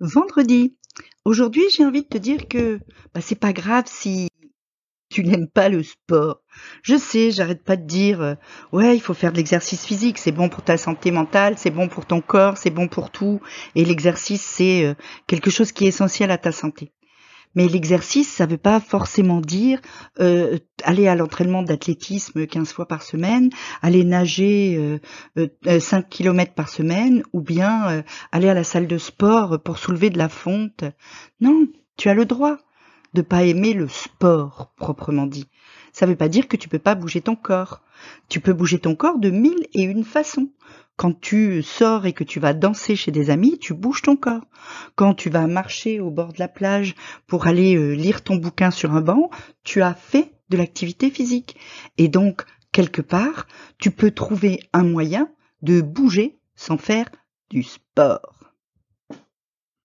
Vendredi. Aujourd'hui, j'ai envie de te dire que bah, c'est pas grave si tu n'aimes pas le sport. Je sais, j'arrête pas de dire euh, ouais, il faut faire de l'exercice physique, c'est bon pour ta santé mentale, c'est bon pour ton corps, c'est bon pour tout et l'exercice c'est euh, quelque chose qui est essentiel à ta santé. Mais l'exercice, ça ne veut pas forcément dire euh, aller à l'entraînement d'athlétisme 15 fois par semaine, aller nager euh, 5 euh, par semaine, ou bien euh, aller à la salle de sport pour soulever de la fonte. Non, tu as le droit pas aimer le sport proprement dit. Ça veut pas dire que tu peux pas bouger ton corps. Tu peux bouger ton corps de mille et une façons. Quand tu sors et que tu vas danser chez des amis, tu bouges ton corps. Quand tu vas marcher au bord de la plage pour aller euh, lire ton bouquin sur un banc, tu as fait de l'activité physique. Et donc, quelque part, tu peux trouver un moyen de bouger sans faire du sport.